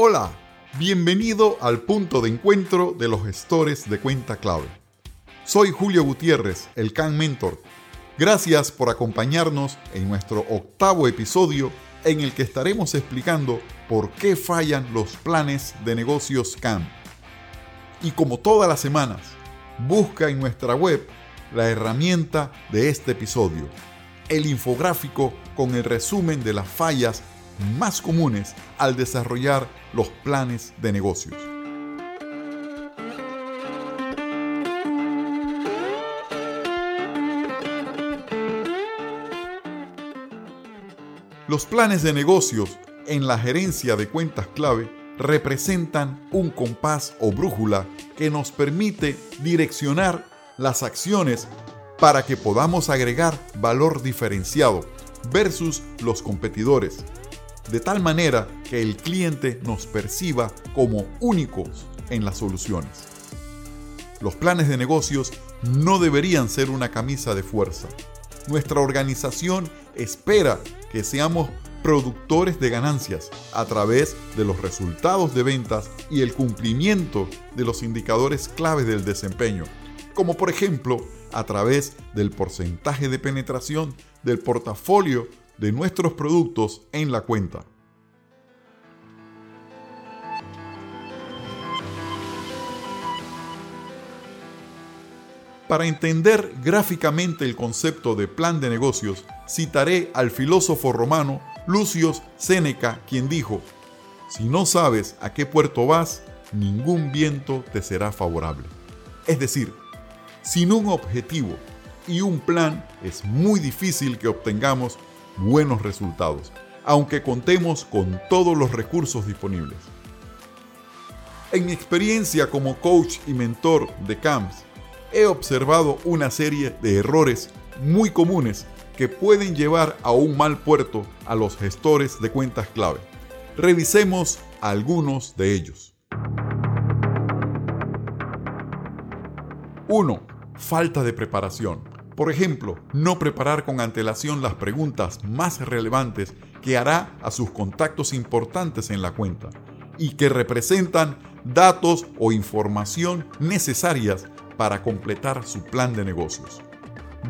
Hola, bienvenido al punto de encuentro de los gestores de cuenta clave. Soy Julio Gutiérrez, el CAN Mentor. Gracias por acompañarnos en nuestro octavo episodio en el que estaremos explicando por qué fallan los planes de negocios CAN. Y como todas las semanas, busca en nuestra web la herramienta de este episodio, el infográfico con el resumen de las fallas más comunes al desarrollar los planes de negocios. Los planes de negocios en la gerencia de cuentas clave representan un compás o brújula que nos permite direccionar las acciones para que podamos agregar valor diferenciado versus los competidores de tal manera que el cliente nos perciba como únicos en las soluciones. Los planes de negocios no deberían ser una camisa de fuerza. Nuestra organización espera que seamos productores de ganancias a través de los resultados de ventas y el cumplimiento de los indicadores claves del desempeño, como por ejemplo a través del porcentaje de penetración del portafolio de nuestros productos en la cuenta. Para entender gráficamente el concepto de plan de negocios, citaré al filósofo romano Lucius Séneca, quien dijo, si no sabes a qué puerto vas, ningún viento te será favorable. Es decir, sin un objetivo y un plan es muy difícil que obtengamos buenos resultados, aunque contemos con todos los recursos disponibles. En mi experiencia como coach y mentor de CAMS, he observado una serie de errores muy comunes que pueden llevar a un mal puerto a los gestores de cuentas clave. Revisemos algunos de ellos. 1. Falta de preparación. Por ejemplo, no preparar con antelación las preguntas más relevantes que hará a sus contactos importantes en la cuenta y que representan datos o información necesarias para completar su plan de negocios.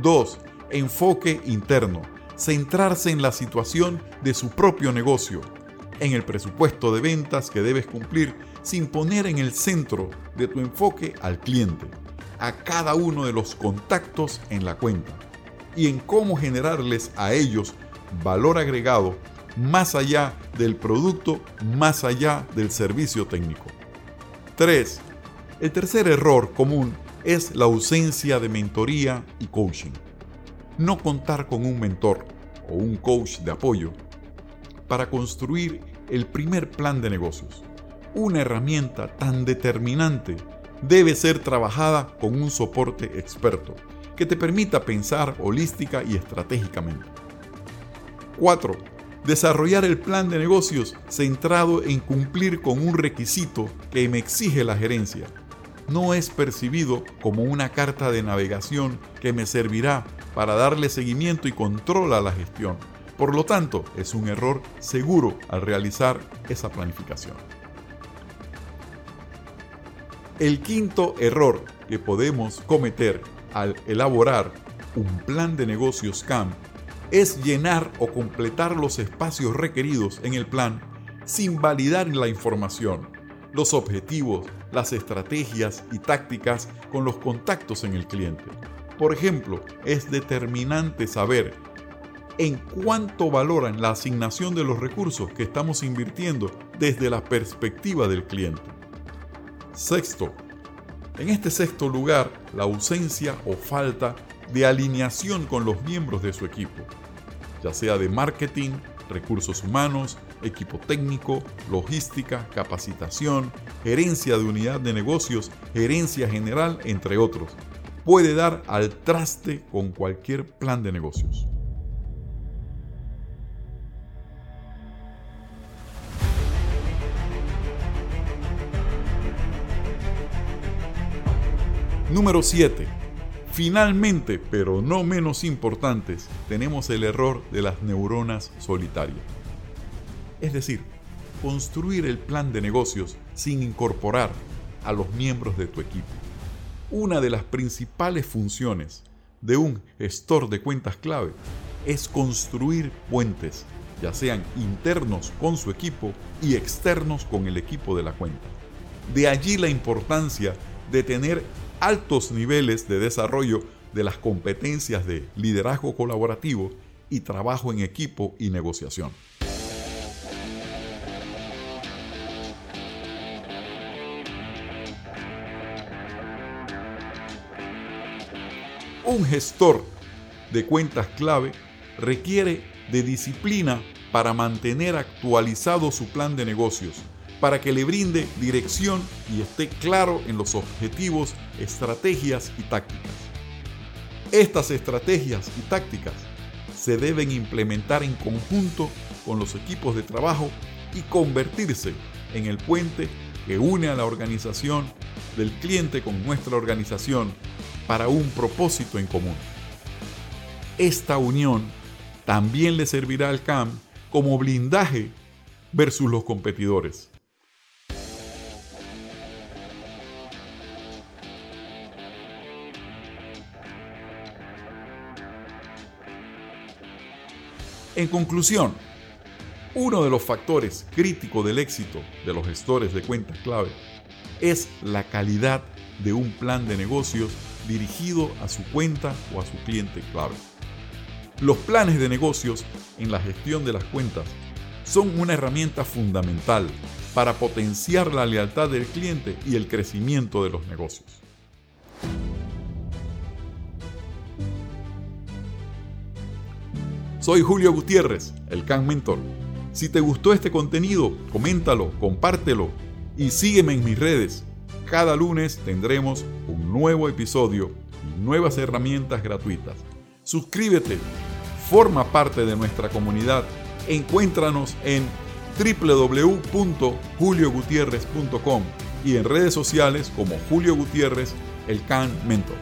2. Enfoque interno. Centrarse en la situación de su propio negocio, en el presupuesto de ventas que debes cumplir sin poner en el centro de tu enfoque al cliente a cada uno de los contactos en la cuenta y en cómo generarles a ellos valor agregado más allá del producto, más allá del servicio técnico. 3. El tercer error común es la ausencia de mentoría y coaching. No contar con un mentor o un coach de apoyo para construir el primer plan de negocios. Una herramienta tan determinante debe ser trabajada con un soporte experto que te permita pensar holística y estratégicamente. 4. Desarrollar el plan de negocios centrado en cumplir con un requisito que me exige la gerencia. No es percibido como una carta de navegación que me servirá para darle seguimiento y control a la gestión. Por lo tanto, es un error seguro al realizar esa planificación. El quinto error que podemos cometer al elaborar un plan de negocios CAM es llenar o completar los espacios requeridos en el plan sin validar la información, los objetivos, las estrategias y tácticas con los contactos en el cliente. Por ejemplo, es determinante saber en cuánto valoran la asignación de los recursos que estamos invirtiendo desde la perspectiva del cliente. Sexto, en este sexto lugar, la ausencia o falta de alineación con los miembros de su equipo, ya sea de marketing, recursos humanos, equipo técnico, logística, capacitación, gerencia de unidad de negocios, gerencia general, entre otros. Puede dar al traste con cualquier plan de negocios. Número 7. Finalmente, pero no menos importantes, tenemos el error de las neuronas solitarias. Es decir, construir el plan de negocios sin incorporar a los miembros de tu equipo. Una de las principales funciones de un gestor de cuentas clave es construir puentes, ya sean internos con su equipo y externos con el equipo de la cuenta. De allí la importancia de tener altos niveles de desarrollo de las competencias de liderazgo colaborativo y trabajo en equipo y negociación. Un gestor de cuentas clave requiere de disciplina para mantener actualizado su plan de negocios, para que le brinde dirección y esté claro en los objetivos, estrategias y tácticas. Estas estrategias y tácticas se deben implementar en conjunto con los equipos de trabajo y convertirse en el puente que une a la organización del cliente con nuestra organización para un propósito en común. Esta unión también le servirá al CAM como blindaje versus los competidores. En conclusión, uno de los factores críticos del éxito de los gestores de cuentas clave es la calidad de un plan de negocios dirigido a su cuenta o a su cliente clave. Los planes de negocios en la gestión de las cuentas son una herramienta fundamental para potenciar la lealtad del cliente y el crecimiento de los negocios. Soy Julio Gutiérrez, el Can Mentor. Si te gustó este contenido, coméntalo, compártelo y sígueme en mis redes. Cada lunes tendremos un nuevo episodio y nuevas herramientas gratuitas. Suscríbete, forma parte de nuestra comunidad. Encuéntranos en www.juliogutierrez.com y en redes sociales como Julio Gutiérrez, el Can Mentor.